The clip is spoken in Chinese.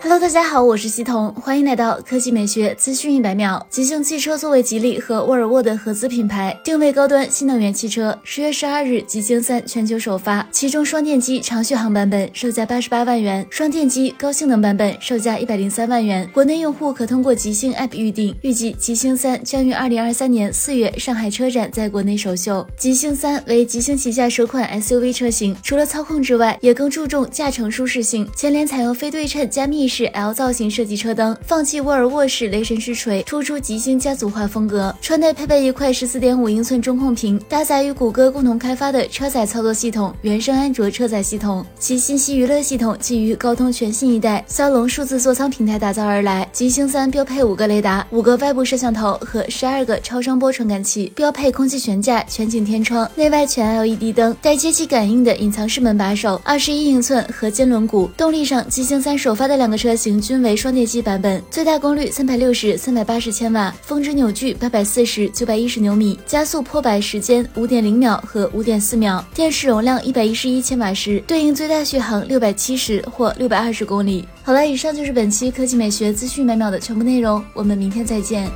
Hello，大家好，我是西彤，欢迎来到科技美学资讯一百秒。吉星汽车作为吉利和沃尔沃的合资品牌，定位高端新能源汽车。十月十二日，吉星三全球首发，其中双电机长续航版本售价八十八万元，双电机高性能版本售价一百零三万元。国内用户可通过吉星 App 预定。预计吉星三将于二零二三年四月上海车展在国内首秀。吉星三为吉星旗下首款 SUV 车型，除了操控之外，也更注重驾乘舒适性。前脸采用非对称加密。是 L 造型设计车灯，放弃沃尔沃式雷神之锤，突出极星家族化风格。车内配备一块十四点五英寸中控屏，搭载与谷歌共同开发的车载操作系统，原生安卓车载系统。其信息娱乐系统基于高通全新一代骁龙数字座舱平台打造而来。吉星三标配五个雷达、五个外部摄像头和十二个超声波传感器，标配空气悬架、全景天窗、内外全 LED 灯，带街机感应的隐藏式门把手，二十一英寸合金轮毂。动力上，吉星三首发的两个。车型均为双电机版本，最大功率三百六十、三百八十千瓦，峰值扭矩八百四十、九百一十牛米，加速破百时间五点零秒和五点四秒，电池容量一百一十一千瓦时，对应最大续航六百七十或六百二十公里。好了，以上就是本期科技美学资讯每秒的全部内容，我们明天再见。